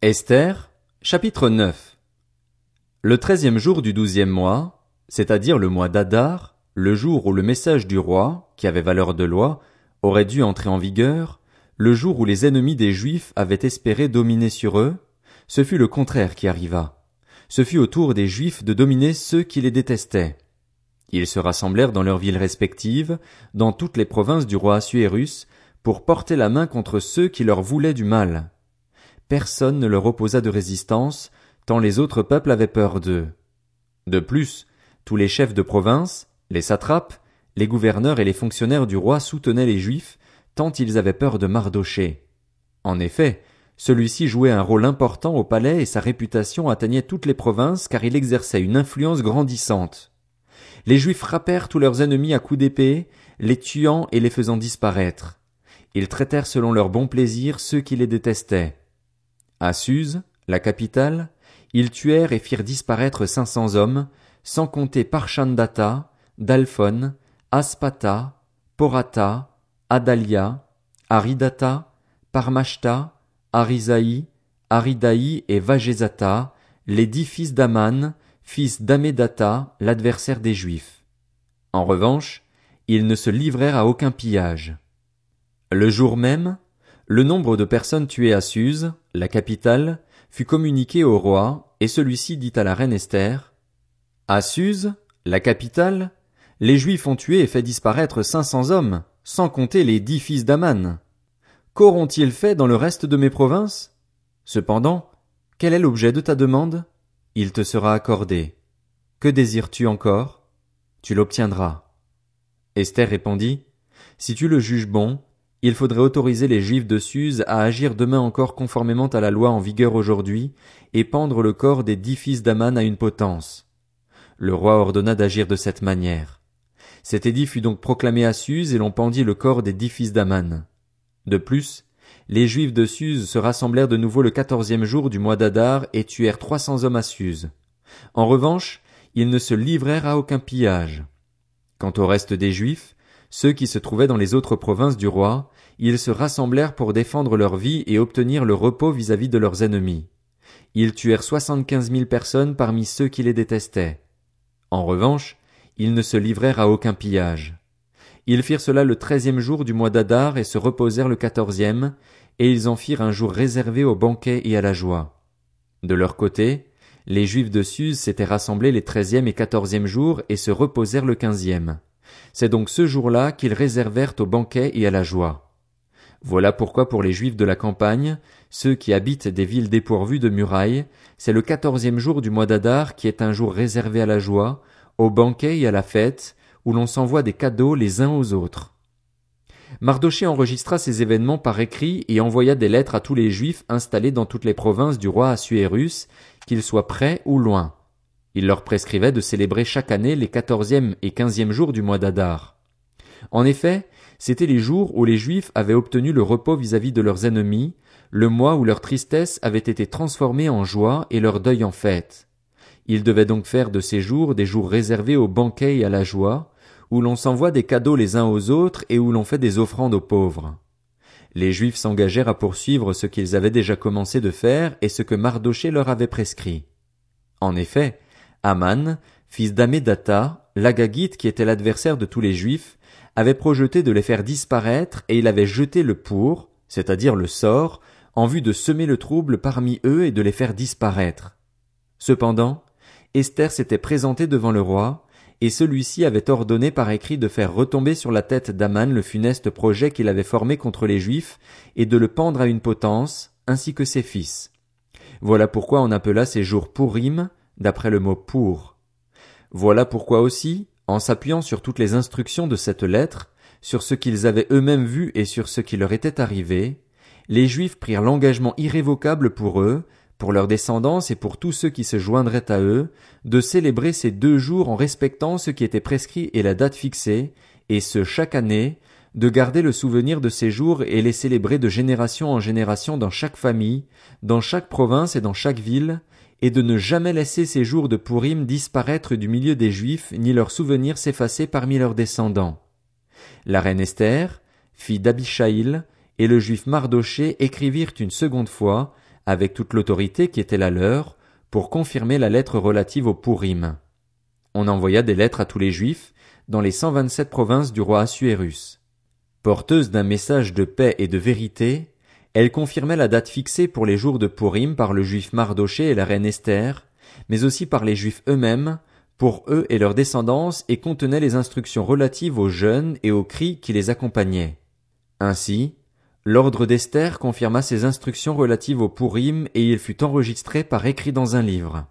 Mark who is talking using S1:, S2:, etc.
S1: Esther, chapitre 9 Le treizième jour du douzième mois, c'est-à-dire le mois d'Adar, le jour où le message du roi, qui avait valeur de loi, aurait dû entrer en vigueur, le jour où les ennemis des Juifs avaient espéré dominer sur eux, ce fut le contraire qui arriva. Ce fut au tour des Juifs de dominer ceux qui les détestaient. Ils se rassemblèrent dans leurs villes respectives, dans toutes les provinces du roi Assuérus, pour porter la main contre ceux qui leur voulaient du mal personne ne leur opposa de résistance, tant les autres peuples avaient peur d'eux. De plus, tous les chefs de province, les satrapes, les gouverneurs et les fonctionnaires du roi soutenaient les Juifs, tant ils avaient peur de Mardoché. En effet, celui-ci jouait un rôle important au palais et sa réputation atteignait toutes les provinces car il exerçait une influence grandissante. Les Juifs frappèrent tous leurs ennemis à coups d'épée, les tuant et les faisant disparaître. Ils traitèrent selon leur bon plaisir ceux qui les détestaient. À Suse, la capitale, ils tuèrent et firent disparaître cinq cents hommes, sans compter Parchandata, Dalphon, Aspata, Porata, Adalia, Aridata, Parmashta, Arisaï, Aridaï et Vagezata, les dix fils d'Aman, fils d'Amedata, l'adversaire des Juifs. En revanche, ils ne se livrèrent à aucun pillage. Le jour même, le nombre de personnes tuées à Suse, la capitale, fut communiqué au roi, et celui-ci dit à la reine Esther, À Suse, la capitale, les Juifs ont tué et fait disparaître cinq cents hommes, sans compter les dix fils d'Aman. Qu'auront-ils fait dans le reste de mes provinces? Cependant, quel est l'objet de ta demande? Il te sera accordé. Que désires-tu encore? Tu l'obtiendras. Esther répondit, Si tu le juges bon, il faudrait autoriser les Juifs de Suse à agir demain encore conformément à la loi en vigueur aujourd'hui, et pendre le corps des dix fils d'Aman à une potence. Le roi ordonna d'agir de cette manière. Cet édit fut donc proclamé à Suse et l'on pendit le corps des dix fils d'Aman. De plus, les Juifs de Suse se rassemblèrent de nouveau le quatorzième jour du mois d'Adar et tuèrent trois cents hommes à Suse. En revanche, ils ne se livrèrent à aucun pillage. Quant au reste des Juifs, ceux qui se trouvaient dans les autres provinces du roi, ils se rassemblèrent pour défendre leur vie et obtenir le repos vis-à-vis de leurs ennemis. Ils tuèrent soixante-quinze mille personnes parmi ceux qui les détestaient. En revanche, ils ne se livrèrent à aucun pillage. Ils firent cela le treizième jour du mois d'Adar et se reposèrent le quatorzième, et ils en firent un jour réservé au banquet et à la joie. De leur côté, les Juifs de Suse s'étaient rassemblés les treizième et quatorzième jours et se reposèrent le quinzième. C'est donc ce jour-là qu'ils réservèrent au banquet et à la joie. Voilà pourquoi pour les Juifs de la campagne, ceux qui habitent des villes dépourvues de murailles, c'est le quatorzième jour du mois d'Adar qui est un jour réservé à la joie, au banquet et à la fête, où l'on s'envoie des cadeaux les uns aux autres. Mardoché enregistra ces événements par écrit et envoya des lettres à tous les Juifs installés dans toutes les provinces du roi Assuérus, qu'ils soient près ou loin. Il leur prescrivait de célébrer chaque année les quatorzième et quinzième jours du mois d'Adar. En effet, c'étaient les jours où les Juifs avaient obtenu le repos vis-à-vis de leurs ennemis, le mois où leur tristesse avait été transformée en joie et leur deuil en fête. Ils devaient donc faire de ces jours des jours réservés au banquet et à la joie, où l'on s'envoie des cadeaux les uns aux autres et où l'on fait des offrandes aux pauvres. Les Juifs s'engagèrent à poursuivre ce qu'ils avaient déjà commencé de faire et ce que Mardoché leur avait prescrit. En effet, Aman, fils d'Amédata, l'Agagite qui était l'adversaire de tous les Juifs, avait projeté de les faire disparaître et il avait jeté le pour, c'est-à-dire le sort, en vue de semer le trouble parmi eux et de les faire disparaître. Cependant, Esther s'était présentée devant le roi, et celui-ci avait ordonné par écrit de faire retomber sur la tête d'Aman le funeste projet qu'il avait formé contre les Juifs, et de le pendre à une potence, ainsi que ses fils. Voilà pourquoi on appela ces jours Pourim, d'après le mot pour. Voilà pourquoi aussi, en s'appuyant sur toutes les instructions de cette lettre, sur ce qu'ils avaient eux-mêmes vu et sur ce qui leur était arrivé, les Juifs prirent l'engagement irrévocable pour eux, pour leurs descendants et pour tous ceux qui se joindraient à eux, de célébrer ces deux jours en respectant ce qui était prescrit et la date fixée, et ce chaque année, de garder le souvenir de ces jours et les célébrer de génération en génération dans chaque famille, dans chaque province et dans chaque ville, et de ne jamais laisser ces jours de Pourim disparaître du milieu des Juifs, ni leurs souvenirs s'effacer parmi leurs descendants. La reine Esther, fille d'Abishaïl, et le juif Mardoché écrivirent une seconde fois, avec toute l'autorité qui était la leur, pour confirmer la lettre relative au Purim. On envoya des lettres à tous les Juifs, dans les cent vingt-sept provinces du roi Assuérus. Porteuse d'un message de paix et de vérité, elle confirmait la date fixée pour les jours de Purim par le juif Mardoché et la reine Esther, mais aussi par les juifs eux-mêmes, pour eux et leurs descendants et contenait les instructions relatives aux jeunes et aux cris qui les accompagnaient. Ainsi, l'ordre d'Esther confirma ses instructions relatives au Purim et il fut enregistré par écrit dans un livre.